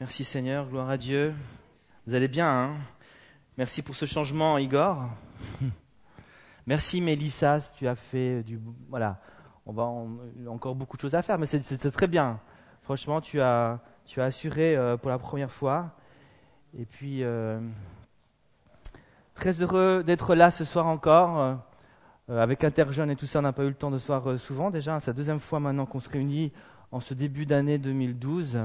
Merci Seigneur, gloire à Dieu. Vous allez bien, hein? Merci pour ce changement, Igor. Merci Mélissa, tu as fait du... Voilà, on va encore beaucoup de choses à faire, mais c'est très bien. Franchement, tu as, tu as assuré euh, pour la première fois. Et puis, euh, très heureux d'être là ce soir encore. Euh, avec Interjeune et tout ça, on n'a pas eu le temps de se voir souvent déjà. C'est la deuxième fois maintenant qu'on se réunit en ce début d'année 2012.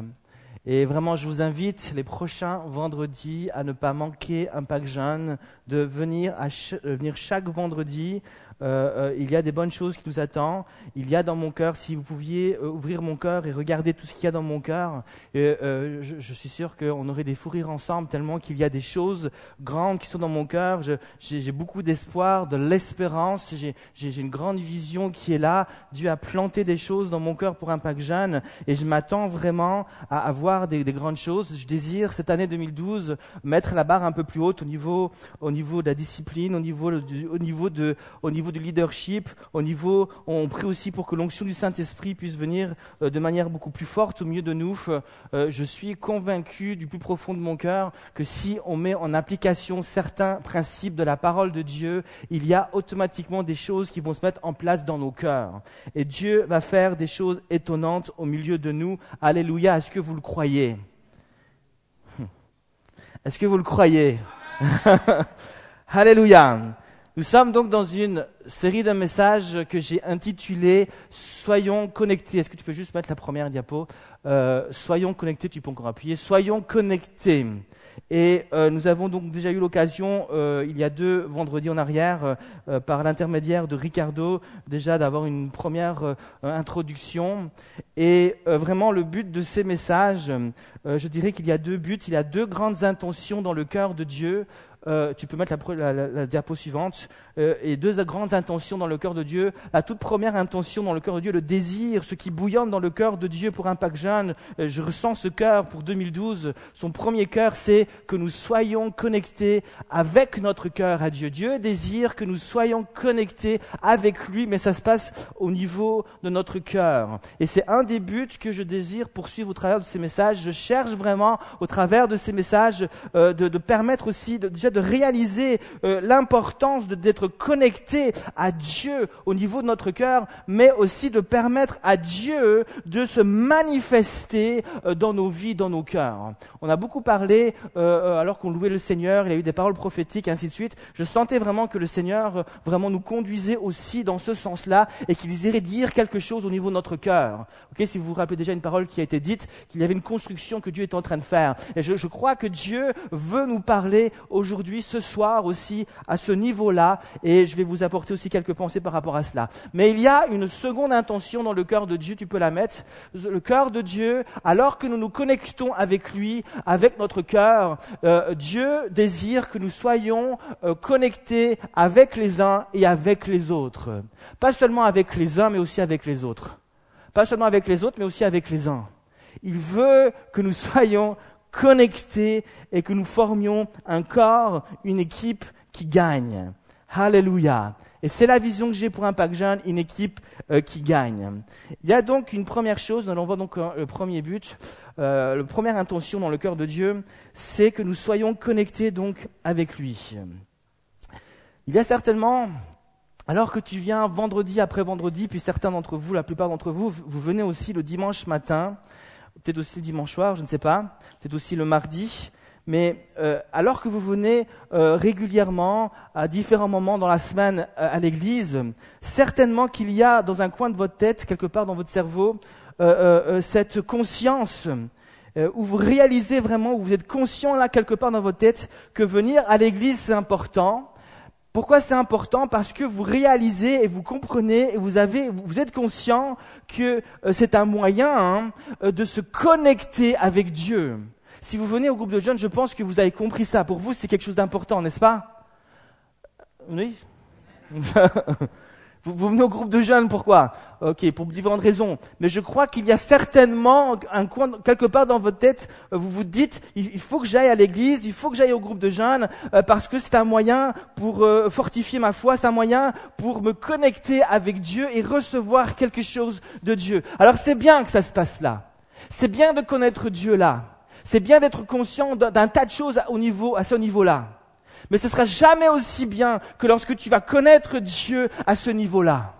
Et vraiment, je vous invite les prochains vendredis à ne pas manquer un pack jeune, de venir, venir chaque vendredi euh, euh, il y a des bonnes choses qui nous attendent. Il y a dans mon cœur, si vous pouviez euh, ouvrir mon cœur et regarder tout ce qu'il y a dans mon cœur, je, suis sûr qu'on aurait des fous rires ensemble tellement qu'il y a des choses grandes qui sont dans mon cœur. J'ai beaucoup d'espoir, de l'espérance. J'ai une grande vision qui est là. Dieu a planté des choses dans mon cœur pour Impact Jeanne et je m'attends vraiment à avoir des, des, grandes choses. Je désire cette année 2012 mettre la barre un peu plus haute au niveau, au niveau de la discipline, au niveau, au niveau de, au niveau niveau du leadership, au niveau, on prie aussi pour que l'onction du Saint-Esprit puisse venir euh, de manière beaucoup plus forte au milieu de nous. Euh, je suis convaincu du plus profond de mon cœur que si on met en application certains principes de la parole de Dieu, il y a automatiquement des choses qui vont se mettre en place dans nos cœurs. Et Dieu va faire des choses étonnantes au milieu de nous. Alléluia. Est-ce que vous le croyez? Est-ce que vous le croyez? Alléluia. Nous sommes donc dans une série de messages que j'ai intitulé Soyons connectés. Est-ce que tu peux juste mettre la première diapo? Euh, Soyons connectés, tu peux encore appuyer. Soyons connectés. Et euh, nous avons donc déjà eu l'occasion, euh, il y a deux vendredis en arrière, par l'intermédiaire de Ricardo, déjà d'avoir une première introduction. Et vraiment, le but de ces messages, je dirais qu'il y a deux buts. Il y a deux grandes intentions dans le cœur de Dieu. Euh, tu peux mettre la, la, la diapo suivante, euh, et deux grandes intentions dans le cœur de Dieu. La toute première intention dans le cœur de Dieu, le désir, ce qui bouillonne dans le cœur de Dieu pour Impact Jeune. Euh, je ressens ce cœur pour 2012. Son premier cœur, c'est que nous soyons connectés avec notre cœur à Dieu. Dieu désire que nous soyons connectés avec lui, mais ça se passe au niveau de notre cœur. Et c'est un des buts que je désire poursuivre au travers de ces messages. Je cherche vraiment, au travers de ces messages, de, de permettre aussi de, déjà de réaliser euh, l'importance d'être connecté à Dieu au niveau de notre cœur, mais aussi de permettre à Dieu de se manifester euh, dans nos vies, dans nos cœurs. On a beaucoup parlé, euh, alors qu'on louait le Seigneur, il y a eu des paroles prophétiques, ainsi de suite. Je sentais vraiment que le Seigneur vraiment nous conduisait aussi dans ce sens-là et qu'il irait dire quelque chose au niveau de notre cœur. Ok, si vous vous rappelez déjà une parole qui a été dite, qu'il y avait une construction que Dieu est en train de faire. Et je, je crois que Dieu veut nous parler aujourd'hui ce soir aussi, à ce niveau-là, et je vais vous apporter aussi quelques pensées par rapport à cela. Mais il y a une seconde intention dans le cœur de Dieu, tu peux la mettre. Le cœur de Dieu, alors que nous nous connectons avec lui, avec notre cœur, euh, Dieu désire que nous soyons euh, connectés avec les uns et avec les autres. Pas seulement avec les uns, mais aussi avec les autres. Pas seulement avec les autres, mais aussi avec les uns. Il veut que nous soyons connectés et que nous formions un corps, une équipe qui gagne. Alléluia. Et c'est la vision que j'ai pour Impact Jeune, une équipe euh, qui gagne. Il y a donc une première chose, on voit donc euh, le premier but, euh, la première intention dans le cœur de Dieu, c'est que nous soyons connectés donc avec lui. Il y a certainement, alors que tu viens vendredi après vendredi, puis certains d'entre vous, la plupart d'entre vous, vous venez aussi le dimanche matin, peut-être aussi le dimanche soir, je ne sais pas, peut-être aussi le mardi. Mais euh, alors que vous venez euh, régulièrement à différents moments dans la semaine euh, à l'église, certainement qu'il y a dans un coin de votre tête, quelque part dans votre cerveau, cette conscience où vous réalisez vraiment, où vous êtes conscient là quelque part dans votre tête que venir à l'église c'est important, pourquoi c'est important? Parce que vous réalisez et vous comprenez et vous avez, vous êtes conscient que euh, c'est un moyen hein, euh, de se connecter avec Dieu. Si vous venez au groupe de jeunes, je pense que vous avez compris ça. Pour vous, c'est quelque chose d'important, n'est-ce pas? Oui Vous, venez au groupe de jeunes, pourquoi? Ok, pour différentes raisons. Mais je crois qu'il y a certainement un coin, quelque part dans votre tête, euh, vous vous dites, il, faut que j'aille à l'église, il faut que j'aille au groupe de jeunes, euh, parce que c'est un moyen pour euh, fortifier ma foi, c'est un moyen pour me connecter avec Dieu et recevoir quelque chose de Dieu. Alors c'est bien que ça se passe là. C'est bien de connaître Dieu là. C'est bien d'être conscient d'un tas de choses au niveau, à ce niveau-là. Mais ce sera jamais aussi bien que lorsque tu vas connaître Dieu à ce niveau-là.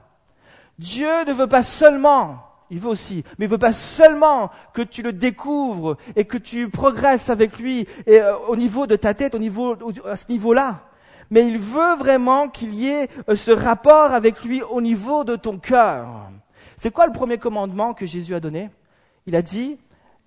Dieu ne veut pas seulement, il veut aussi, mais il veut pas seulement que tu le découvres et que tu progresses avec lui euh, au niveau de ta tête, au niveau, à ce niveau-là. Mais il veut vraiment qu'il y ait euh, ce rapport avec lui au niveau de ton cœur. C'est quoi le premier commandement que Jésus a donné? Il a dit,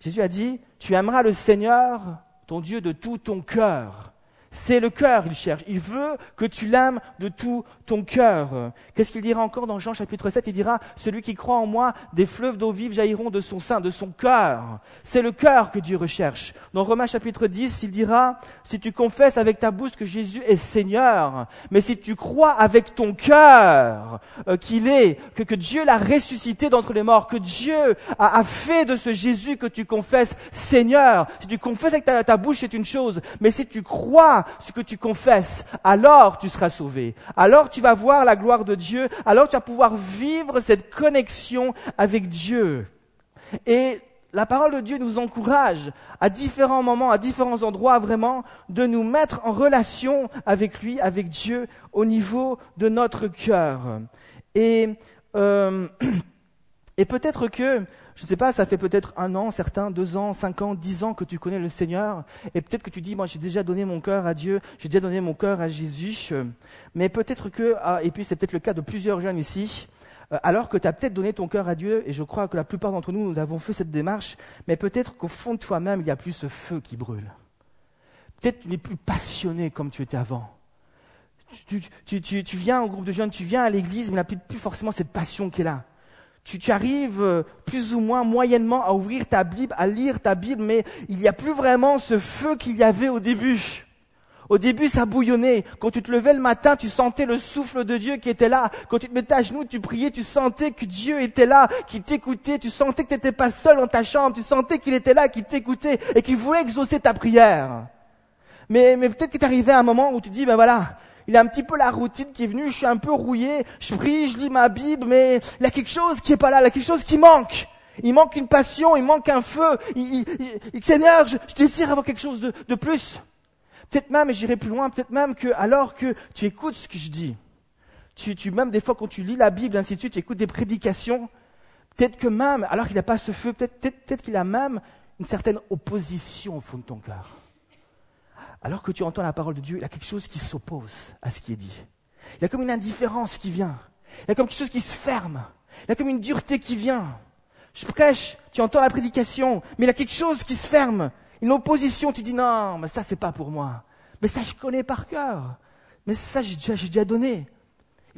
Jésus a dit, tu aimeras le Seigneur, ton Dieu, de tout ton cœur, c'est le cœur, il cherche. Il veut que tu l'aimes de tout ton cœur. Qu'est-ce qu'il dira encore dans Jean chapitre 7 Il dira, celui qui croit en moi, des fleuves d'eau vive jailliront de son sein, de son cœur. C'est le cœur que Dieu recherche. Dans Romains chapitre 10, il dira, si tu confesses avec ta bouche que Jésus est Seigneur, mais si tu crois avec ton cœur euh, qu'il est, que, que, Dieu l'a ressuscité d'entre les morts, que Dieu a, a, fait de ce Jésus que tu confesses Seigneur, si tu confesses avec ta bouche, c'est une chose, mais si tu crois ce que tu confesses, alors tu seras sauvé. Alors tu vas voir la gloire de Dieu. Alors tu vas pouvoir vivre cette connexion avec Dieu. Et la parole de Dieu nous encourage à différents moments, à différents endroits, vraiment, de nous mettre en relation avec lui, avec Dieu, au niveau de notre cœur. Et, euh, et peut-être que je ne sais pas, ça fait peut-être un an, certains, deux ans, cinq ans, dix ans que tu connais le Seigneur, et peut-être que tu dis, moi j'ai déjà donné mon cœur à Dieu, j'ai déjà donné mon cœur à Jésus, mais peut-être que, ah, et puis c'est peut-être le cas de plusieurs jeunes ici, euh, alors que tu as peut-être donné ton cœur à Dieu, et je crois que la plupart d'entre nous, nous avons fait cette démarche, mais peut-être qu'au fond de toi-même, il n'y a plus ce feu qui brûle. Peut-être tu n'es plus passionné comme tu étais avant. Tu, tu, viens au groupe de jeunes, tu viens à l'église, mais il n'y a plus forcément cette passion qui est là tu, arrives euh, plus ou moins moyennement à ouvrir ta Bible, à lire ta Bible, mais il n'y a plus vraiment ce feu qu'il y avait au début. Au début, ça bouillonnait. Quand tu te levais le matin, tu sentais le souffle de Dieu qui était là. Quand tu te mettais à genoux, tu priais, tu sentais que Dieu était là, qui t'écoutait. Tu sentais que tu n'étais pas seul dans ta chambre. Tu sentais qu'il était là, qui t'écoutait et qu'il voulait exaucer ta prière. Mais, mais peut-être que tu arrivé à un moment où tu dis, ben voilà, il a un petit peu la routine qui est venue, je suis un peu rouillé, je prie, je lis ma Bible, mais il y a quelque chose qui est pas là, il y a quelque chose qui manque. Il manque une passion, il manque un feu. Il, Seigneur, je, désire avoir quelque chose de, de plus. Peut-être même, et j'irai plus loin, peut-être même que alors que tu écoutes ce que je dis, tu, tu même des fois quand tu lis la Bible, ainsi de suite, tu écoutes des prédications, peut-être que même, alors qu'il n'a pas ce feu, peut-être peut peut qu'il a même une certaine opposition au fond de ton cœur alors que tu entends la parole de Dieu, il y a quelque chose qui s'oppose à ce qui est dit. Il y a comme une indifférence qui vient. Il y a comme quelque chose qui se ferme. Il y a comme une dureté qui vient. Je prêche, tu entends la prédication, mais il y a quelque chose qui se ferme. Une opposition, tu dis non, mais ça c'est pas pour moi. Mais ça je connais par cœur. Mais ça j'ai déjà, déjà donné.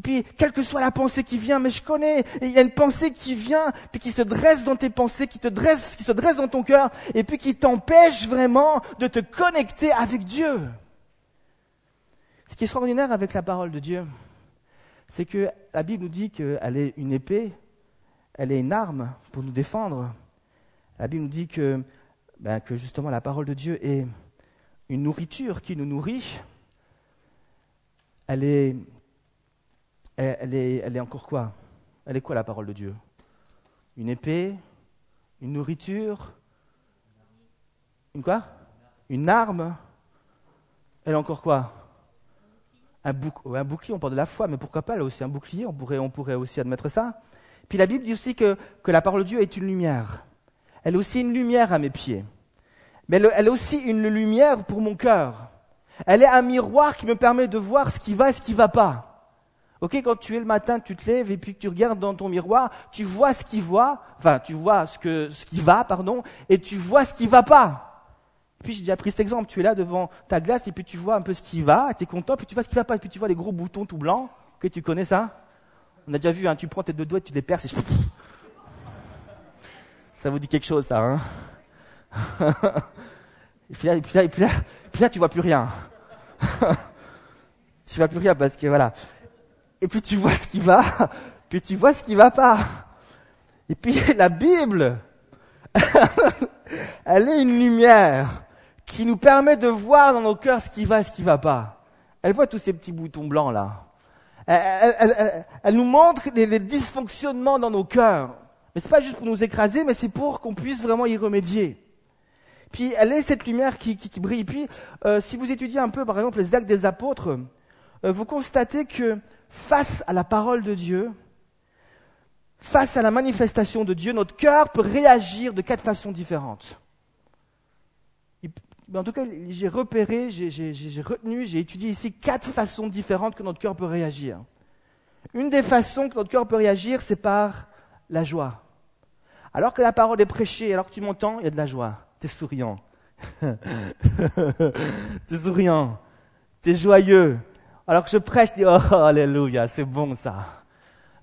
Et puis, quelle que soit la pensée qui vient, mais je connais, il y a une pensée qui vient, puis qui se dresse dans tes pensées, qui te dresse, qui se dresse dans ton cœur, et puis qui t'empêche vraiment de te connecter avec Dieu. Ce qui est extraordinaire avec la parole de Dieu, c'est que la Bible nous dit qu'elle est une épée, elle est une arme pour nous défendre. La Bible nous dit que, ben, que justement la parole de Dieu est une nourriture qui nous nourrit. Elle est elle, est, encore quoi? Elle est quoi la parole de Dieu? Une épée? Une nourriture? Une quoi? Une arme? Elle est encore quoi? Un, bouclier, on parle de la foi, mais pourquoi pas elle a aussi un bouclier, on pourrait, aussi admettre ça. Puis la Bible dit aussi que, que la parole de Dieu est une lumière. Elle est aussi une lumière à mes pieds. Mais elle, elle est aussi une lumière pour mon cœur. Elle est un miroir qui me permet de voir ce qui va et ce qui ne va pas. Ok, quand tu es le matin, tu te lèves et puis que tu regardes dans ton miroir, tu vois ce qui voit, enfin, tu vois ce, que, ce qui va, pardon, et tu vois ce qui va pas. Puis j'ai déjà pris cet exemple, tu es là devant ta glace et puis tu vois un peu ce qui va, tu es content, puis tu vois ce qui va pas, et puis tu vois les gros boutons tout blancs. Ok, tu connais ça? On a déjà vu, hein, tu prends tes deux doigts, tu les perces et. Ça vous dit quelque chose, ça, hein? Et, puis là, et, puis là, et, puis là, et puis là, tu vois plus rien. tu vois plus rien parce que voilà et puis tu vois ce qui va, puis tu vois ce qui va pas. Et puis la Bible, elle est une lumière qui nous permet de voir dans nos cœurs ce qui va et ce qui va pas. Elle voit tous ces petits boutons blancs là. Elle, nous montre les, dysfonctionnements dans nos cœurs. Mais c'est pas juste pour nous écraser, mais c'est pour qu'on puisse vraiment y remédier. Puis elle est cette lumière qui, qui, brille. Puis euh, si vous étudiez un peu, par exemple, les actes des apôtres, euh, vous constatez que face à la parole de Dieu, face à la manifestation de Dieu, notre cœur peut réagir de quatre façons différentes. En tout cas, j'ai repéré, j'ai retenu, j'ai étudié ici quatre façons différentes que notre cœur peut réagir. Une des façons que notre cœur peut réagir, c'est par la joie. Alors que la parole est prêchée, alors que tu m'entends, il y a de la joie. Tu es souriant. tu es souriant. Tu es joyeux. Alors que je prêche, je dis, oh, alléluia, c'est bon ça.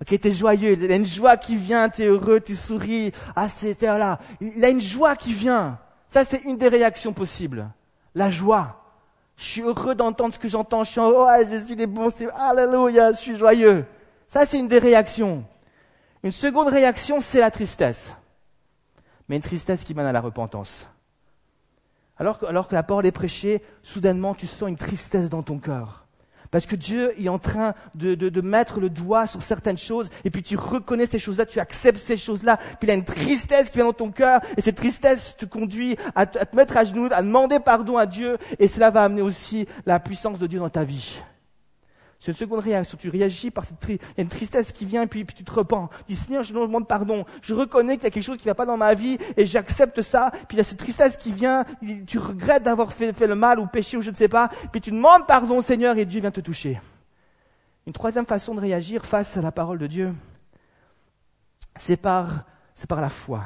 Ok, tu es joyeux. Il y a une joie qui vient, tu es heureux, tu souris. Ah, c'est là. Il y a une joie qui vient. Ça, c'est une des réactions possibles. La joie. Je suis heureux d'entendre ce que j'entends. Je suis en, oh, Jésus, il est bon, c'est, alléluia, je suis joyeux. Ça, c'est une des réactions. Une seconde réaction, c'est la tristesse. Mais une tristesse qui mène à la repentance. Alors que, alors que la parole est prêchée, soudainement, tu sens une tristesse dans ton cœur. Parce que Dieu est en train de, de, mettre le doigt sur certaines choses, et puis tu reconnais ces choses-là, tu acceptes ces choses-là, puis il y a une tristesse qui vient dans ton cœur, et cette tristesse te conduit à, à te mettre à genoux, à demander pardon à Dieu, et cela va amener aussi la puissance de Dieu dans ta vie. C'est une seconde réaction. Tu réagis par cette une tristesse qui vient, puis, puis tu te repens. Tu dis, Seigneur, je demande pardon. Je reconnais qu'il y a quelque chose qui ne va pas dans ma vie, et j'accepte ça. Puis il y a cette tristesse qui vient, tu regrettes d'avoir fait, le mal ou péché ou je ne sais pas. Puis tu demandes pardon, Seigneur, et Dieu vient te toucher. Une troisième façon de réagir face à la parole de Dieu, c'est par la foi.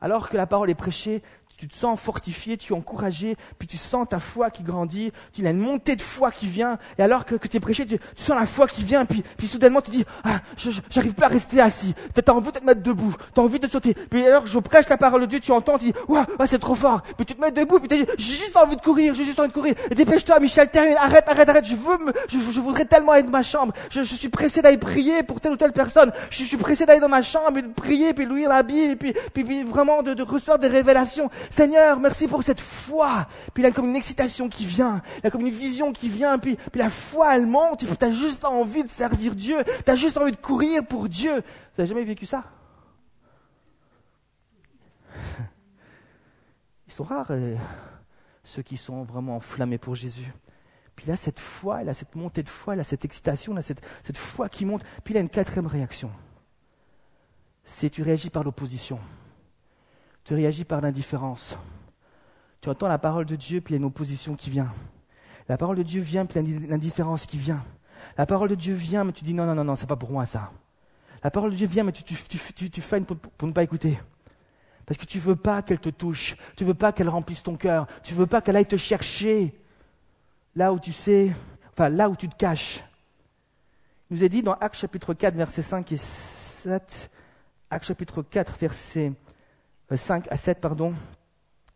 Alors que la parole est prêchée, tu te sens fortifié, tu es encouragé, puis tu sens ta foi qui grandit, tu as une montée de foi qui vient, et alors que, tu es prêché, tu, sens la foi qui vient, puis, puis soudainement tu dis, ah, j'arrive pas à rester assis, tu as envie de te mettre debout, tu as envie de sauter, puis alors que je prêche la parole de Dieu, tu entends, tu dis, ouah, c'est trop fort, puis tu te mets debout, puis tu dis, j'ai juste envie de courir, j'ai juste envie de courir, et dépêche-toi, Michel, termine, arrête, arrête, arrête, je veux me, je, voudrais tellement aller dans ma chambre, je, suis pressé d'aller prier pour telle ou telle personne, je, suis pressé d'aller dans ma chambre et de prier, puis lire la Bible, et puis, puis, vraiment de, de des révélations. Seigneur, merci pour cette foi. Puis il a comme une excitation qui vient, il a comme une vision qui vient, puis, puis la foi elle monte, puis tu as juste envie de servir Dieu, tu as juste envie de courir pour Dieu. Vous n'avez jamais vécu ça? Ils sont rares, euh, ceux qui sont vraiment enflammés pour Jésus. Puis là, cette foi, il a cette montée de foi, il a cette excitation, il a cette, cette foi qui monte. Puis il a une quatrième réaction. C'est tu réagis par l'opposition. Tu réagis par l'indifférence. Tu entends la parole de Dieu, puis il y a une opposition qui vient. La parole de Dieu vient, puis il y a l'indifférence qui vient. La parole de Dieu vient, mais tu dis non, non, non, non, c'est pas pour moi ça. La parole de Dieu vient, mais tu, tu, pour, ne pas écouter. Parce que tu veux pas qu'elle te touche. Tu veux pas qu'elle remplisse ton cœur. Tu veux pas qu'elle aille te chercher là où tu sais, enfin là où tu te caches. Il nous est dit dans Actes chapitre 4, versets 5 et 7, Actes chapitre 4, verset 5 à 7, pardon.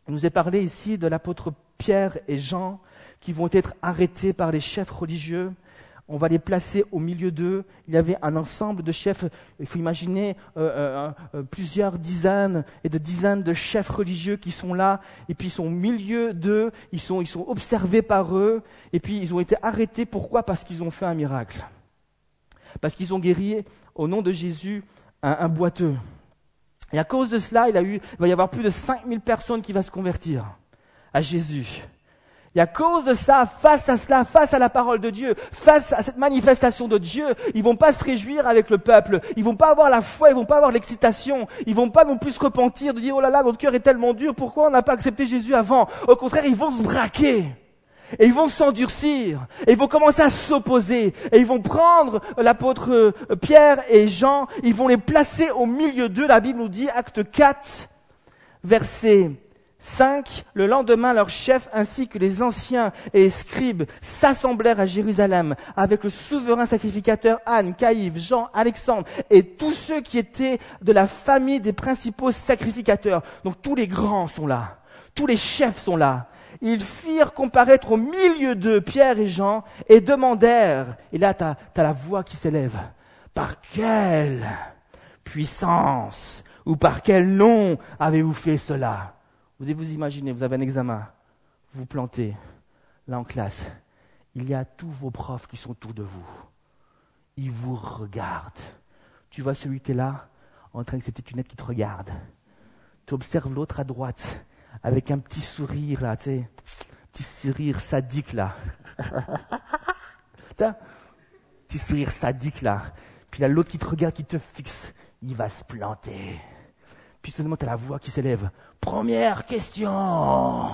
Il nous est parlé ici de l'apôtre Pierre et Jean qui vont être arrêtés par les chefs religieux. On va les placer au milieu d'eux. Il y avait un ensemble de chefs. Il faut imaginer euh, euh, euh, plusieurs dizaines et de dizaines de chefs religieux qui sont là. Et puis ils sont au milieu d'eux. Ils sont, ils sont observés par eux. Et puis ils ont été arrêtés. Pourquoi? Parce qu'ils ont fait un miracle. Parce qu'ils ont guéri au nom de Jésus un, un boiteux. Et à cause de cela, il, a eu, il va y avoir plus de 5000 personnes qui vont se convertir à Jésus. Et à cause de ça, face à cela, face à la parole de Dieu, face à cette manifestation de Dieu, ils vont pas se réjouir avec le peuple. Ils vont pas avoir la foi, ils vont pas avoir l'excitation. Ils vont pas non plus se repentir de dire, oh là là, notre cœur est tellement dur, pourquoi on n'a pas accepté Jésus avant? Au contraire, ils vont se braquer. Et ils vont s'endurcir, et ils vont commencer à s'opposer, et ils vont prendre l'apôtre euh, Pierre et Jean, ils vont les placer au milieu d'eux. La Bible nous dit, acte 4, verset 5, le lendemain, leurs chefs ainsi que les anciens et les scribes s'assemblèrent à Jérusalem avec le souverain sacrificateur Anne, Caïphe, Jean, Alexandre et tous ceux qui étaient de la famille des principaux sacrificateurs. Donc tous les grands sont là, tous les chefs sont là ils firent comparaître au milieu d'eux Pierre et Jean et demandèrent, et là tu as, la voix qui s'élève, par quelle puissance ou par quel nom avez-vous fait cela? Vous devez vous imaginer, vous avez un examen, vous plantez là en classe, il y a tous vos profs qui sont autour de vous. Ils vous regardent. Tu vois celui qui est là, en train ses petites lunettes qui te regarde. Tu observes l'autre à droite avec un petit sourire là, tu sais, petit sourire sadique là. petit sourire sadique là. Puis là, l'autre qui te regarde, qui te fixe, il va se planter. Puis seulement, tu as la voix qui s'élève. Première question.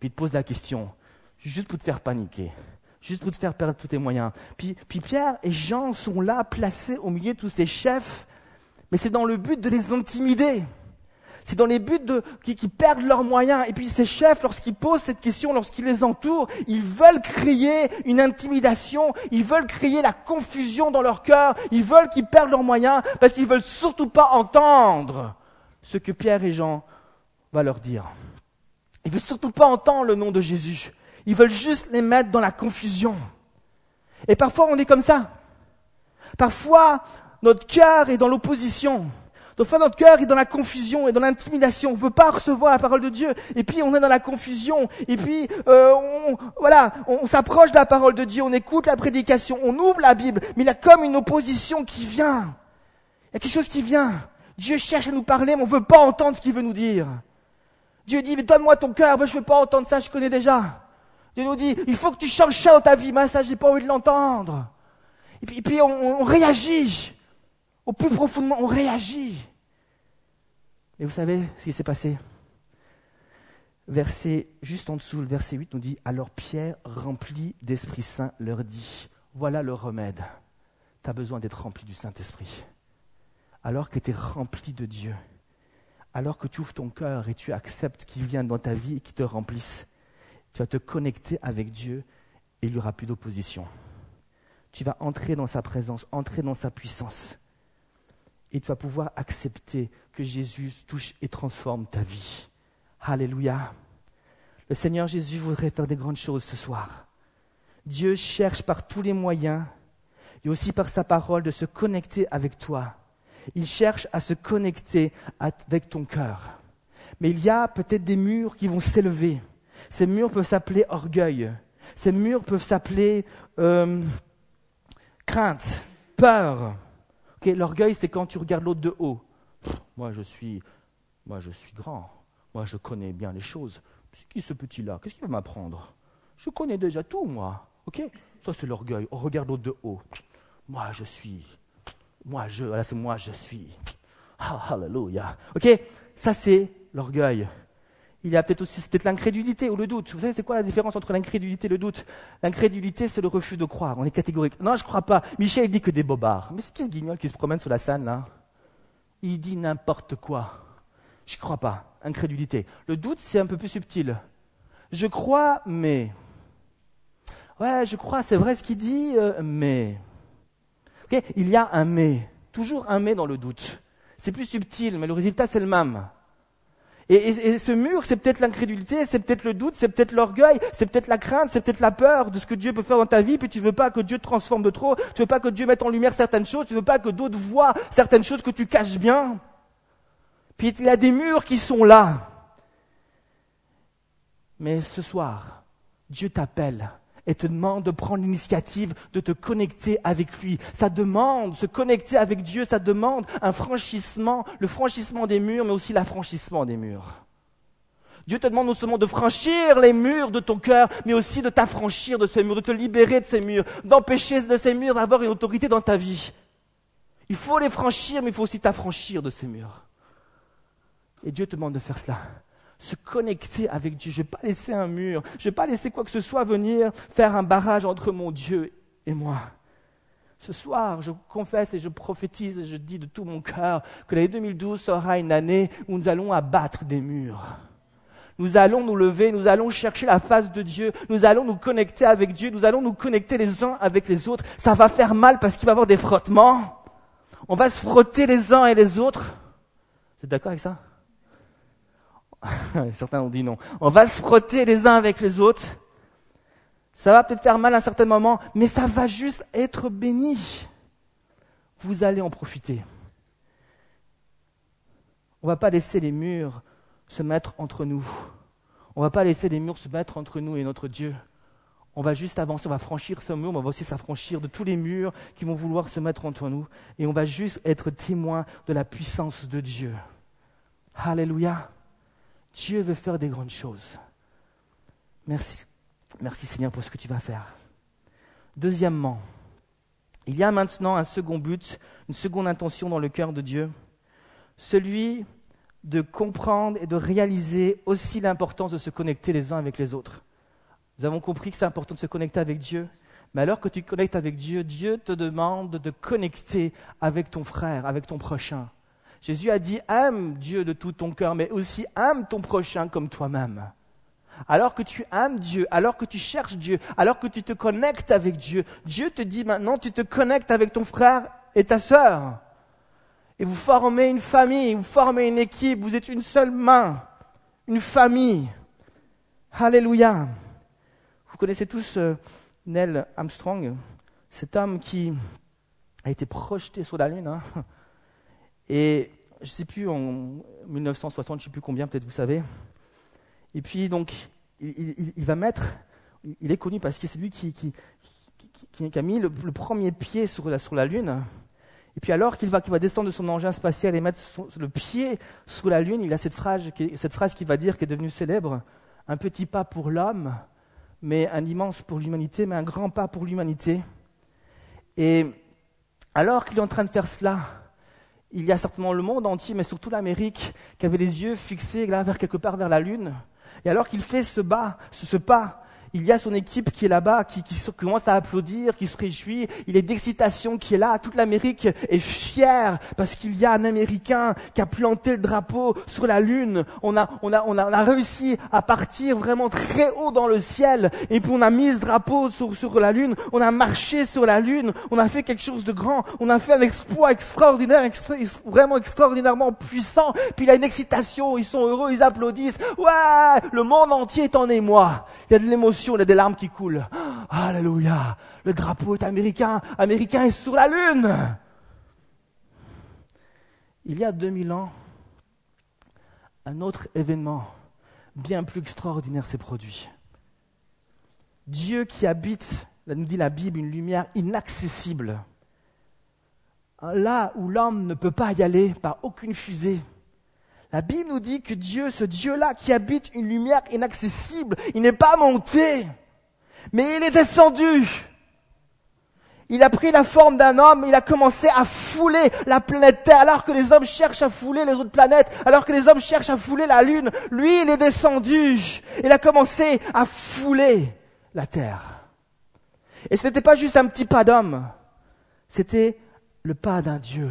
Puis il te pose la question, juste pour te faire paniquer, juste pour te faire perdre tous tes moyens. Puis, puis Pierre et Jean sont là, placés au milieu de tous ces chefs, mais c'est dans le but de les intimider. C'est dans les buts de, qui, perdent leurs moyens. Et puis ces chefs, lorsqu'ils posent cette question, lorsqu'ils les entourent, ils veulent créer une intimidation, ils veulent créer la confusion dans leur cœur, ils veulent qu'ils perdent leurs moyens parce qu'ils veulent surtout pas entendre ce que Pierre et Jean vont leur dire. Ils veulent surtout pas entendre le nom de Jésus. Ils veulent juste les mettre dans la confusion. Et parfois on est comme ça. Parfois notre cœur est dans l'opposition. Parfois notre cœur est dans la confusion et dans l'intimidation. On ne veut pas recevoir la parole de Dieu. Et puis on est dans la confusion. Et puis euh, on, voilà, on, s'approche de la parole de Dieu. On écoute la prédication. On ouvre la Bible. Mais il y a comme une opposition qui vient. Il y a quelque chose qui vient. Dieu cherche à nous parler, mais on veut pas entendre ce qu'il veut nous dire. Dieu dit, mais donne-moi ton cœur. Moi, je ne veux pas entendre ça. Je connais déjà. Dieu nous dit, il faut que tu changes ça dans ta vie. Mais ça, j'ai pas envie de l'entendre. Et puis, on réagit. Au plus profondément, on réagit. Et vous savez ce qui s'est passé? Verset juste en dessous, le verset 8 nous dit Alors Pierre, rempli d'Esprit Saint, leur dit Voilà le remède. Tu as besoin d'être rempli du Saint-Esprit. Alors que tu es rempli de Dieu, alors que tu ouvres ton cœur et tu acceptes qu'il vienne dans ta vie et qu'il te remplisse, tu vas te connecter avec Dieu et il n'y aura plus d'opposition. Tu vas entrer dans sa présence, entrer dans sa puissance et tu vas pouvoir accepter que Jésus touche et transforme ta vie. Alléluia. Le Seigneur Jésus voudrait faire des grandes choses ce soir. Dieu cherche par tous les moyens et aussi par sa parole de se connecter avec toi. Il cherche à se connecter avec ton cœur. Mais il y a peut-être des murs qui vont s'élever. Ces murs peuvent s'appeler orgueil. Ces murs peuvent s'appeler euh, crainte, peur, L'orgueil, c'est quand tu regardes l'autre de haut. moi, je suis, moi, je suis grand. Moi, je connais bien les choses. C'est qui ce petit-là? Qu'est-ce qu'il va m'apprendre? Je connais déjà tout, moi. Ok? Ça, c'est l'orgueil. On regarde l'autre de haut. Moi, je suis. Moi, je. Voilà, c'est moi, je suis. Ah, hallelujah. Ok? Ça, c'est l'orgueil il y a peut-être aussi peut-être l'incrédulité ou le doute. Vous savez, c'est quoi la différence entre l'incrédulité et le doute? L'incrédulité, c'est le refus de croire. On est catégorique. Non, je ne crois pas. Michel, il dit que des bobards. Mais c'est qui ce guignol qui se promène sur la scène, là? Il dit n'importe quoi. Je crois pas. Incrédulité. Le doute, c'est un peu plus subtil. Je crois, mais. Ouais, je crois, c'est vrai ce qu'il dit, euh, mais. il y a un mais. Toujours un mais dans le doute. C'est plus subtil, mais le résultat, c'est le même. Et, ce mur, c'est peut-être l'incrédulité, c'est peut-être le doute, c'est peut-être l'orgueil, c'est peut-être la crainte, c'est peut-être la peur de ce que Dieu peut faire dans ta vie, puis tu veux pas que Dieu te transforme de trop, tu veux pas que Dieu mette en lumière certaines choses, tu veux pas que d'autres voient certaines choses que tu caches bien. Puis il y a des murs qui sont là. Mais ce soir, Dieu t'appelle et te demande de prendre l'initiative de te connecter avec lui. Ça demande, se connecter avec Dieu, ça demande un franchissement, le franchissement des murs, mais aussi l'affranchissement des murs. Dieu te demande non seulement de franchir les murs de ton cœur, mais aussi de t'affranchir de ces murs, de te libérer de ces murs, d'empêcher de ces murs d'avoir une autorité dans ta vie. Il faut les franchir, mais il faut aussi t'affranchir de ces murs. Et Dieu te demande de faire cela se connecter avec Dieu. Je ne vais pas laisser un mur, je ne vais pas laisser quoi que ce soit venir faire un barrage entre mon Dieu et moi. Ce soir, je confesse et je prophétise et je dis de tout mon cœur que l'année 2012 sera une année où nous allons abattre des murs. Nous allons nous lever, nous allons chercher la face de Dieu, nous allons nous connecter avec Dieu, nous allons nous connecter les uns avec les autres. Ça va faire mal parce qu'il va y avoir des frottements. On va se frotter les uns et les autres. Vous êtes d'accord avec ça? Certains ont dit non. On va se frotter les uns avec les autres. Ça va peut-être faire mal à un certain moment, mais ça va juste être béni. Vous allez en profiter. On ne va pas laisser les murs se mettre entre nous. On ne va pas laisser les murs se mettre entre nous et notre Dieu. On va juste avancer, on va franchir ce mur, on va aussi s'affranchir de tous les murs qui vont vouloir se mettre entre nous. Et on va juste être témoin de la puissance de Dieu. Alléluia. Dieu veut faire des grandes choses. Merci. Merci Seigneur pour ce que tu vas faire. Deuxièmement, il y a maintenant un second but, une seconde intention dans le cœur de Dieu, celui de comprendre et de réaliser aussi l'importance de se connecter les uns avec les autres. Nous avons compris que c'est important de se connecter avec Dieu, mais alors que tu connectes avec Dieu, Dieu te demande de connecter avec ton frère, avec ton prochain. Jésus a dit, aime Dieu de tout ton cœur, mais aussi aime ton prochain comme toi-même. Alors que tu aimes Dieu, alors que tu cherches Dieu, alors que tu te connectes avec Dieu, Dieu te dit maintenant, tu te connectes avec ton frère et ta sœur. Et vous formez une famille, vous formez une équipe, vous êtes une seule main, une famille. Alléluia. Vous connaissez tous euh, Neil Armstrong, cet homme qui a été projeté sur la Lune. Hein. Et je ne sais plus, en 1960, je ne sais plus combien, peut-être vous savez. Et puis, donc, il, va mettre, il est connu parce que c'est lui qui, a mis le, premier pied sur la, Lune. Et puis alors qu'il va, va descendre de son engin spatial et mettre le pied sur la Lune, il a cette phrase, cette phrase qui va dire, qui est devenue célèbre, un petit pas pour l'homme, mais un immense pour l'humanité, mais un grand pas pour l'humanité. Et alors qu'il est en train de faire cela, il y a certainement le monde entier, mais surtout l'Amérique, qui avait les yeux fixés là vers quelque part vers la Lune. Et alors qu'il fait ce, bas, ce pas, il y a son équipe qui est là-bas, qui, commence à applaudir, qui se réjouit. Il est d'excitation qui est là. Toute l'Amérique est fière parce qu'il y a un Américain qui a planté le drapeau sur la Lune. On a, on a, on a, on a réussi à partir vraiment très haut dans le ciel. Et puis on a mis ce drapeau sur, sur la Lune. On a marché sur la Lune. On a fait quelque chose de grand. On a fait un exploit extraordinaire, vraiment extraordinairement puissant. Puis il y a une excitation. Ils sont heureux, ils applaudissent. Ouais, le monde entier est en émoi. Il y a de l'émotion y a des larmes qui coulent. Alléluia. Le drapeau est américain. Américain est sur la lune. Il y a 2000 ans, un autre événement bien plus extraordinaire s'est produit. Dieu qui habite, nous dit la Bible, une lumière inaccessible. Là où l'homme ne peut pas y aller par aucune fusée. La Bible nous dit que Dieu, ce Dieu-là qui habite une lumière inaccessible, il n'est pas monté, mais il est descendu. Il a pris la forme d'un homme, il a commencé à fouler la planète Terre, alors que les hommes cherchent à fouler les autres planètes, alors que les hommes cherchent à fouler la Lune, lui, il est descendu. Il a commencé à fouler la Terre. Et ce n'était pas juste un petit pas d'homme, c'était le pas d'un Dieu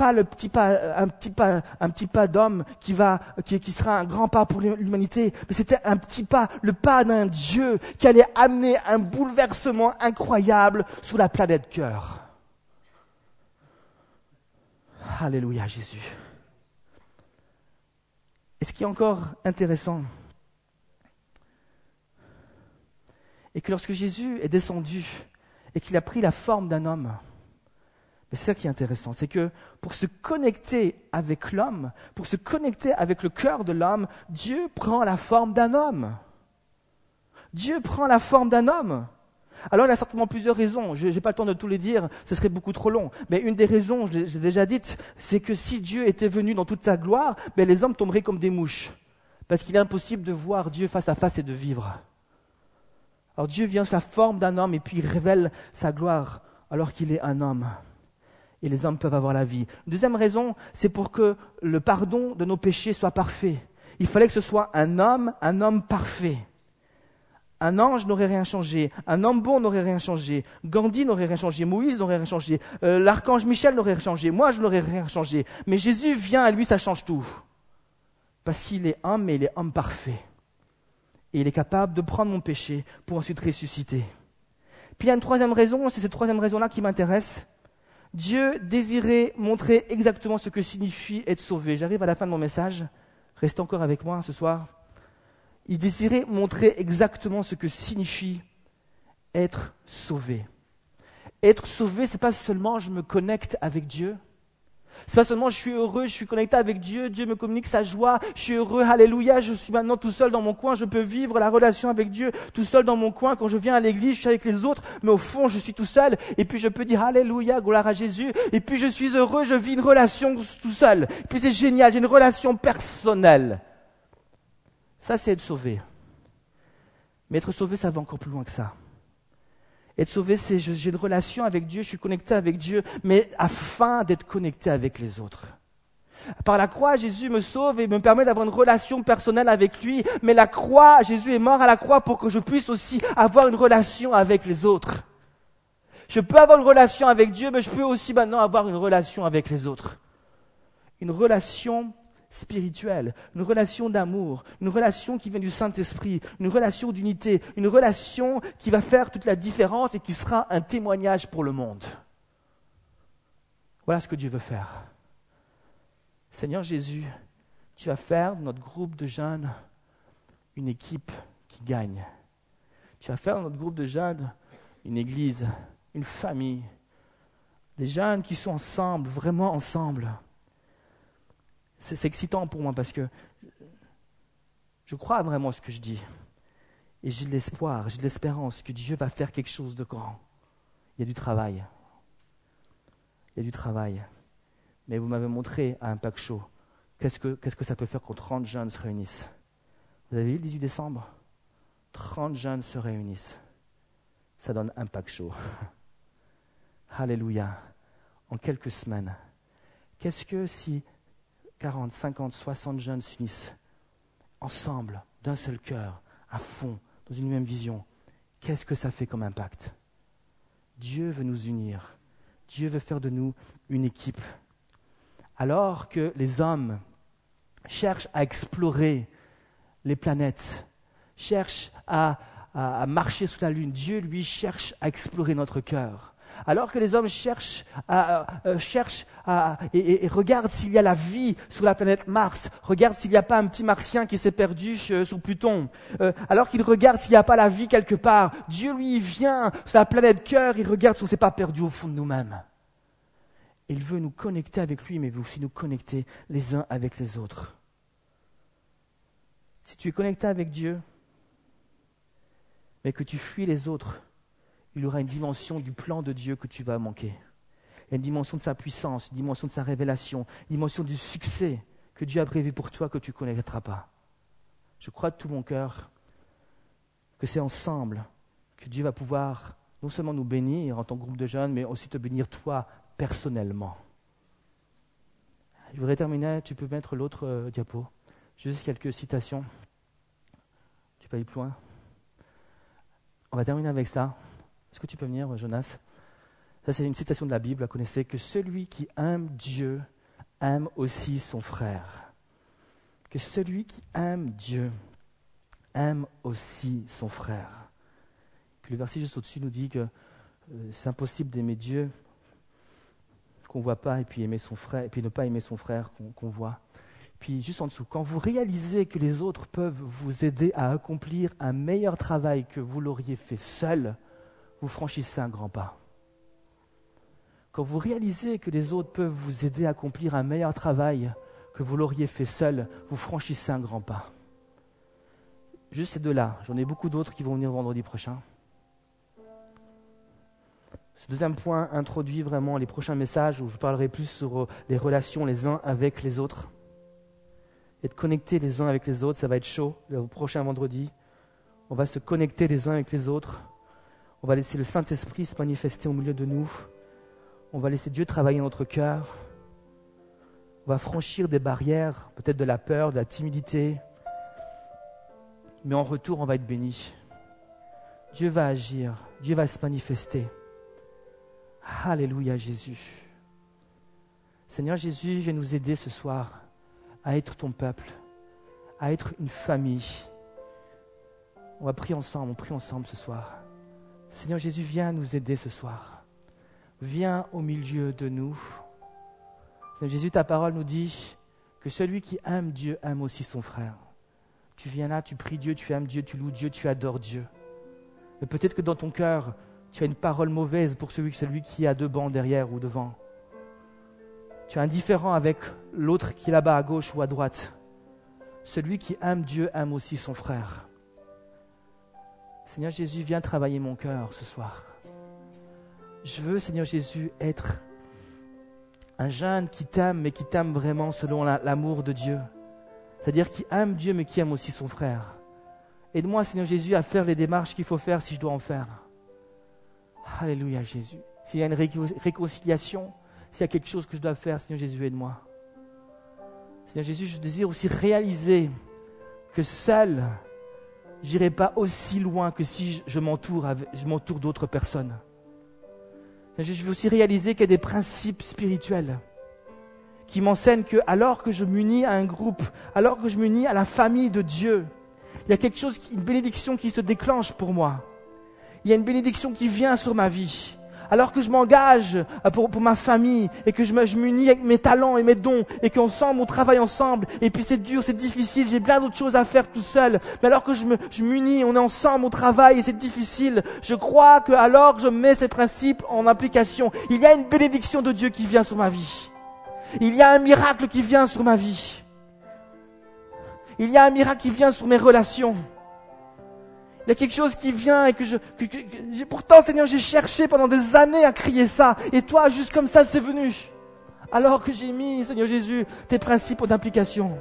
pas le petit pas, un petit pas, un petit pas d'homme qui va, qui, qui, sera un grand pas pour l'humanité, mais c'était un petit pas, le pas d'un Dieu qui allait amener un bouleversement incroyable sur la planète cœur. Alléluia Jésus. Et ce qui est encore intéressant, est que lorsque Jésus est descendu et qu'il a pris la forme d'un homme, mais c'est ça qui est intéressant, c'est que pour se connecter avec l'homme, pour se connecter avec le cœur de l'homme, Dieu prend la forme d'un homme. Dieu prend la forme d'un homme. Alors il y a certainement plusieurs raisons, je n'ai pas le temps de tous les dire, ce serait beaucoup trop long. Mais une des raisons, je l'ai déjà dite, c'est que si Dieu était venu dans toute sa gloire, ben les hommes tomberaient comme des mouches. Parce qu'il est impossible de voir Dieu face à face et de vivre. Alors Dieu vient sous la forme d'un homme et puis il révèle sa gloire alors qu'il est un homme et les hommes peuvent avoir la vie. Deuxième raison, c'est pour que le pardon de nos péchés soit parfait. Il fallait que ce soit un homme, un homme parfait. Un ange n'aurait rien changé, un homme bon n'aurait rien changé, Gandhi n'aurait rien changé, Moïse n'aurait rien changé, euh, l'archange Michel n'aurait rien changé, moi je n'aurais rien changé. Mais Jésus vient à lui, ça change tout. Parce qu'il est homme, mais il est homme parfait. Et il est capable de prendre mon péché pour ensuite ressusciter. Puis il y a une troisième raison, c'est cette troisième raison-là qui m'intéresse, Dieu désirait montrer exactement ce que signifie être sauvé. J'arrive à la fin de mon message. Restez encore avec moi ce soir. Il désirait montrer exactement ce que signifie être sauvé. Être sauvé, c'est pas seulement je me connecte avec Dieu, pas seulement je suis heureux, je suis connecté avec Dieu, Dieu me communique sa joie, je suis heureux, alléluia, je suis maintenant tout seul dans mon coin, je peux vivre la relation avec Dieu tout seul dans mon coin. Quand je viens à l'église, je suis avec les autres, mais au fond, je suis tout seul. Et puis je peux dire alléluia, gloire à Jésus. Et puis je suis heureux, je vis une relation tout seul. Et puis c'est génial, j'ai une relation personnelle Ça, c'est être sauvé. Mais être sauvé, ça va encore plus loin que ça. Être sauvé, c'est j'ai une relation avec Dieu, je suis connecté avec Dieu, mais afin d'être connecté avec les autres. Par la croix, Jésus me sauve et me permet d'avoir une relation personnelle avec lui. Mais la croix, Jésus est mort à la croix pour que je puisse aussi avoir une relation avec les autres. Je peux avoir une relation avec Dieu, mais je peux aussi maintenant avoir une relation avec les autres. Une relation spirituelle, une relation d'amour, une relation qui vient du Saint-Esprit, une relation d'unité, une relation qui va faire toute la différence et qui sera un témoignage pour le monde. Voilà ce que Dieu veut faire. Seigneur Jésus, tu vas faire de notre groupe de jeunes une équipe qui gagne. Tu vas faire de notre groupe de jeunes une église, une famille, des jeunes qui sont ensemble, vraiment ensemble. C'est excitant pour moi parce que je crois vraiment ce que je dis. Et j'ai de l'espoir, j'ai de l'espérance que Dieu va faire quelque chose de grand. Il y a du travail. Il y a du travail. Mais vous m'avez montré à Impact Show qu'est-ce que, qu'est-ce que ça peut faire quand 30 jeunes se réunissent. Vous avez vu le 18 décembre? 30 jeunes se réunissent. Ça donne Impact Show. Alléluia. En quelques semaines. Qu'est-ce que si 40, 50, 60 jeunes s'unissent ensemble, d'un seul cœur, à fond, dans une même vision, qu'est-ce que ça fait comme impact? Dieu veut nous unir. Dieu veut faire de nous une équipe. Alors que les hommes cherchent à explorer les planètes, cherchent à, marcher sous la lune, Dieu, lui, cherche à explorer notre cœur alors que les hommes cherchent, euh, à, et, regardent s'il y a la vie sur la planète Mars, regardent s'il n'y a pas un petit martien qui s'est perdu euh, sur Pluton, euh, alors qu'ils regardent s'il n'y a pas la vie quelque part, Dieu lui vient sur la planète cœur, il regarde si on ne s'est pas perdu au fond de nous-mêmes. Il veut nous connecter avec lui, mais il veut aussi nous connecter les uns avec les autres. Si tu es connecté avec Dieu, mais que tu fuis les autres, il y aura une dimension du plan de Dieu que tu vas manquer. Une dimension de sa puissance, une dimension de sa révélation, une dimension du succès que Dieu a prévu pour toi que tu ne connaîtras pas. Je crois de tout mon cœur que c'est ensemble que Dieu va pouvoir non seulement nous bénir en tant que groupe de jeunes, mais aussi te bénir toi personnellement. Je voudrais terminer, tu peux mettre l'autre euh, diapo. Juste quelques citations. Tu peux aller plus loin. On va terminer avec ça. Est-ce que tu peux venir, Jonas? Ça, c'est une citation de la Bible. Vous connaissez que celui qui aime Dieu aime aussi son frère. Que celui qui aime Dieu aime aussi son frère. Puis le verset juste au-dessus nous dit que euh, c'est impossible d'aimer Dieu qu'on ne voit pas et puis aimer son frère et puis ne pas aimer son frère qu'on voit. Puis juste en dessous, quand vous réalisez que les autres peuvent vous aider à accomplir un meilleur travail que vous l'auriez fait seul, vous franchissez un grand pas. Quand vous réalisez que les autres peuvent vous aider à accomplir un meilleur travail que vous l'auriez fait seul, vous franchissez un grand pas. Juste ces deux-là. J'en ai beaucoup d'autres qui vont venir vendredi prochain. Ce deuxième point introduit vraiment les prochains messages où je parlerai plus sur les relations les uns avec les autres. Être connectés les uns avec les autres, ça va être chaud le prochain vendredi. On va se connecter les uns avec les autres. On va laisser le Saint-Esprit se manifester au milieu de nous. On va laisser Dieu travailler dans notre cœur. On va franchir des barrières, peut-être de la peur, de la timidité. Mais en retour, on va être béni. Dieu va agir. Dieu va se manifester. Alléluia Jésus. Seigneur Jésus, viens nous aider ce soir à être ton peuple, à être une famille. On va prier ensemble, on prie ensemble ce soir. Seigneur Jésus, viens nous aider ce soir. Viens au milieu de nous. Seigneur Jésus, ta parole nous dit que celui qui aime Dieu aime aussi son frère. Tu viens là, tu pries Dieu, tu aimes Dieu, tu loues Dieu, tu adores Dieu. Mais peut-être que dans ton cœur, tu as une parole mauvaise pour celui, celui qui a deux bancs derrière ou devant. Tu es indifférent avec l'autre qui est là-bas à gauche ou à droite. Celui qui aime Dieu aime aussi son frère. Seigneur Jésus, viens travailler mon cœur ce soir. Je veux, Seigneur Jésus, être un jeune qui t'aime, mais qui t'aime vraiment selon l'amour de Dieu. c'est-à-dire qui aime Dieu mais qui aime aussi son frère. Aide-moi, Seigneur Jésus, à faire les démarches qu'il faut faire si je dois en faire. Alléluia, Jésus. S'il y a une réconciliation, s'il y a quelque chose que je dois faire, Seigneur Jésus, aide-moi. Seigneur Jésus, je désire aussi réaliser que seul, j'irai pas aussi loin que si je m'entoure, d'autres personnes. Je veux aussi réaliser qu'il y a des principes spirituels qui m'enseignent que alors que je m'unis à un groupe, alors que je m'unis à la famille de Dieu, il y a quelque chose, une bénédiction qui se déclenche pour moi. Il y a une bénédiction qui vient sur ma vie alors que je m'engage euh, pour, ma famille et que je m'unis avec mes talents et mes dons et qu'ensemble on travaille ensemble et puis c'est dur, c'est difficile, j'ai plein d'autres choses à faire tout seul. Mais alors que je m'unis, on est ensemble, on travaille et c'est difficile, je crois que alors je mets ces principes en application, il y a une bénédiction de Dieu qui vient sur ma vie. Il y a un miracle qui vient sur ma vie. Il y a un miracle qui vient sur mes relations. Y a quelque chose qui vient et que je... pourtant, Seigneur, j'ai cherché pendant des années à crier ça. Et toi, juste comme ça, c'est venu. Alors que j'ai mis, Seigneur Jésus, tes principes d'implication.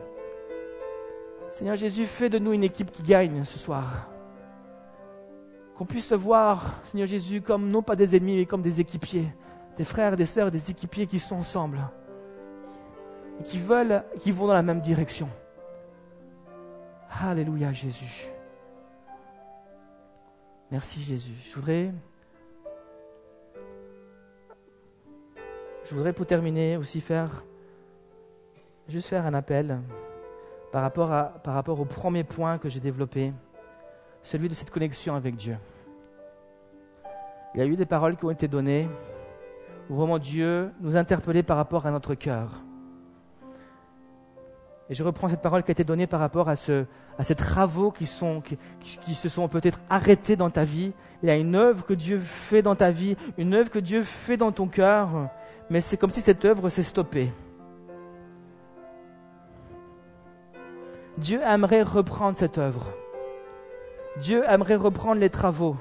Seigneur Jésus, fais de nous une équipe qui gagne ce soir. Qu'on puisse se voir, Seigneur Jésus, comme non pas des ennemis, mais comme des équipiers. Des frères, des sœurs, des équipiers qui sont ensemble. Et qui veulent, qui vont dans la même direction. Alléluia, Jésus. Merci Jésus. Je voudrais, je voudrais pour terminer aussi faire, juste faire un appel par rapport, par rapport au premier point que j'ai développé, celui de cette connexion avec Dieu. Il y a eu des paroles qui ont été données où vraiment Dieu nous interpellait par rapport à notre cœur. Et je reprends cette parole qui a été donnée par rapport à, ce, à ces travaux qui, se sont peut-être arrêtés dans ta vie. Il y a une œuvre que Dieu fait dans ta vie, une œuvre que Dieu fait dans ton cœur, mais c'est comme si cette œuvre s'est stoppée. Dieu aimerait reprendre cette œuvre. Dieu aimerait reprendre les travaux.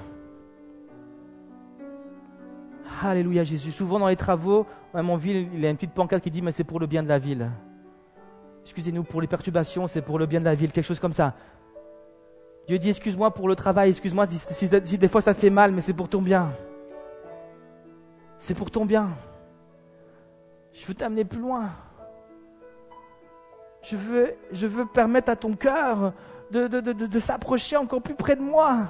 Alléluia Jésus. Souvent dans les travaux, à mon ville, il y a une petite pancarte qui dit mais c'est pour le bien de la ville excusez-nous pour les perturbations, c'est pour le bien de la ville, quelque chose comme ça. Dieu dit, excuse-moi pour le travail, excuse-moi si, des fois ça fait mal, mais c'est pour ton bien. C'est pour ton bien. Je veux t'amener plus loin. Je veux, je veux permettre à ton cœur de s'approcher encore plus près de moi.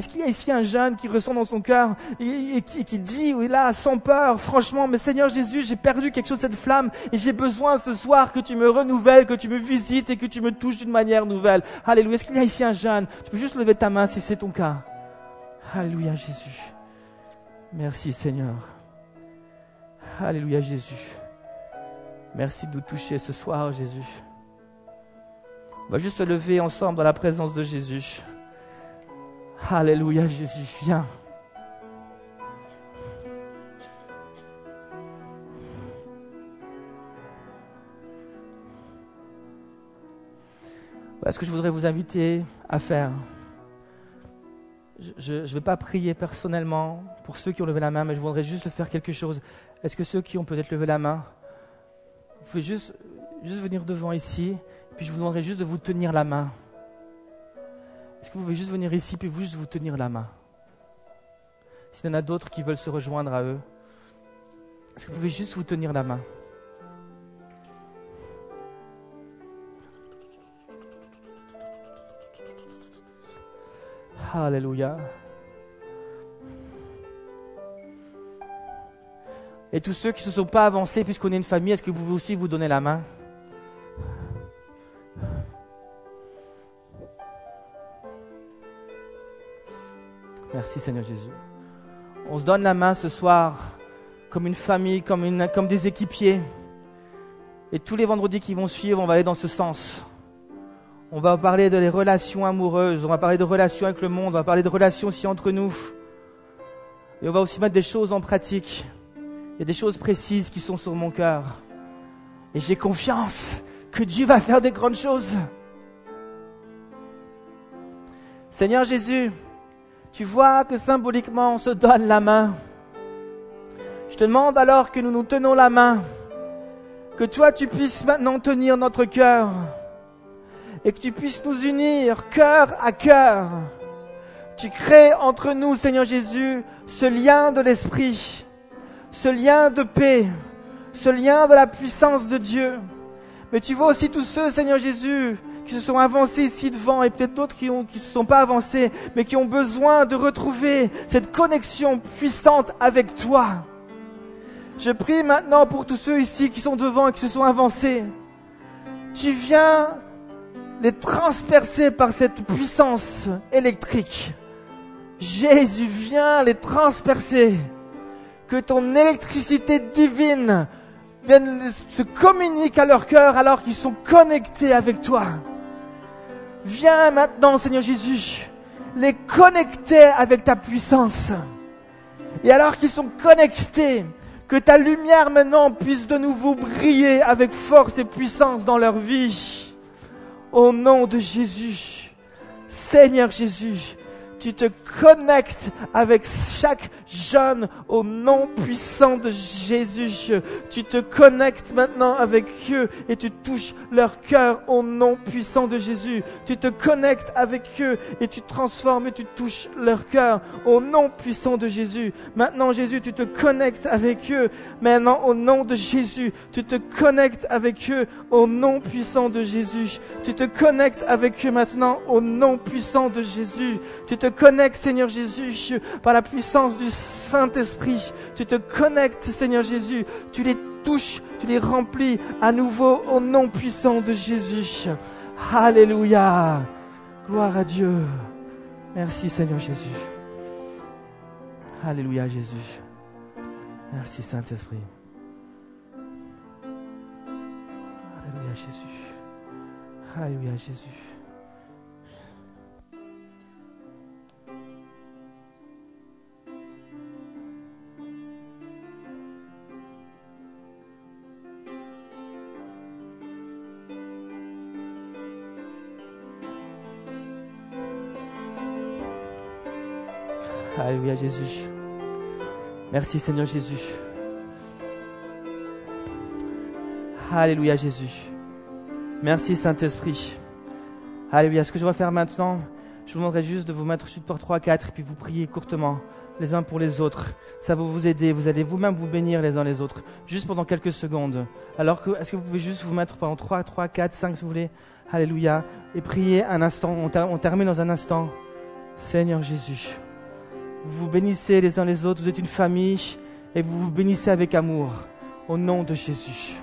Est-ce qu'il y a ici un jeune qui ressent dans son cœur et, qui, dit, oui là, sans peur, franchement, mais Seigneur Jésus, j'ai perdu quelque chose cette flamme et j'ai besoin ce soir que tu me renouvelles, que tu me visites et que tu me touches d'une manière nouvelle. Alléluia. Est-ce qu'il y a ici un jeune Tu peux juste lever ta main si c'est ton cas. Alléluia Jésus. Merci Seigneur. Alléluia Jésus. Merci de nous toucher ce soir Jésus. On va juste se lever ensemble dans la présence de Jésus. Alléluia, Jésus, viens. Voilà ce que je voudrais vous inviter à faire. Je ne vais pas prier personnellement pour ceux qui ont levé la main, mais je voudrais juste faire quelque chose. Est-ce que ceux qui ont peut-être levé la main, vous pouvez juste, juste venir devant ici, puis je vous demanderai juste de vous tenir la main. Est-ce que vous pouvez juste venir ici puis vous juste vous tenir la main? S'il y en a d'autres qui veulent se rejoindre à eux, est-ce que vous pouvez juste vous tenir la main? Alléluia. Et tous ceux qui ne se sont pas avancés puisqu'on est une famille, est-ce que vous pouvez aussi vous donner la main? Merci Seigneur Jésus. On se donne la main ce soir comme une famille, comme, des équipiers. Et tous les vendredis qui vont suivre, on va aller dans ce sens. On va parler de relations amoureuses, on va parler de relations avec le monde, on va parler de relations aussi entre nous. Et on va aussi mettre des choses en pratique. Il y a des choses précises qui sont sur mon cœur. Et j'ai confiance que Dieu va faire des grandes choses. Seigneur Jésus, tu vois que symboliquement on se donne la main. Je te demande alors que nous nous tenons la main. Que toi, tu puisses maintenant tenir notre cœur et que tu puisses nous unir cœur à cœur. Tu crées entre nous, Seigneur Jésus, ce lien de l'esprit, ce lien de paix, ce lien de la puissance de Dieu. Mais tu vois aussi tous ceux, Seigneur Jésus, qui se sont avancés ici devant et peut-être d'autres qui ne qui se sont pas avancés, mais qui ont besoin de retrouver cette connexion puissante avec toi. Je prie maintenant pour tous ceux ici qui sont devant et qui se sont avancés. Tu viens les transpercer par cette puissance électrique. Jésus, viens les transpercer. Que ton électricité divine vienne se communique à leur cœur alors qu'ils sont connectés avec toi. Viens maintenant, Seigneur Jésus, les connecter avec ta puissance. Et alors qu'ils sont connectés, que ta lumière maintenant puisse de nouveau briller avec force et puissance dans leur vie. Au nom de Jésus, Seigneur Jésus, tu te connectes avec chaque jeune au nom puissant de Jésus. Tu te connectes maintenant avec eux et tu touches leur cœur au nom puissant de Jésus. Tu te connectes avec eux et tu transformes et tu touches leur cœur au nom puissant de Jésus. Maintenant Jésus, tu te connectes avec eux. Maintenant au nom de Jésus, tu te connectes avec eux au nom puissant de Jésus. Tu te connectes avec eux maintenant au nom puissant de Jésus. Connectes, Seigneur Jésus, par la puissance du Saint-Esprit. Tu te connectes, Seigneur Jésus. Tu les touches, tu les remplis à nouveau au nom puissant de Jésus. Alléluia. Gloire à Dieu. Merci, Seigneur Jésus. Alléluia, Jésus. Merci, Saint-Esprit. Alléluia, Jésus. Alléluia, Jésus. Jésus. Merci Seigneur Jésus. Alléluia Jésus. Merci Saint-Esprit. Alléluia. Ce que je vais faire maintenant, je vous demanderai juste de vous mettre sur pour 3, 4 et puis vous prier courtement les uns pour les autres. Ça va vous aider. Vous allez vous-même vous bénir les uns les autres. Juste pendant quelques secondes. Alors que, est-ce que vous pouvez juste vous mettre pendant 3, 3, 4, 5 si vous voulez? Alléluia. Et prier un instant. on termine dans un instant. Seigneur Jésus. Vous vous bénissez les uns les autres, vous êtes une famille et vous vous bénissez avec amour. Au nom de Jésus.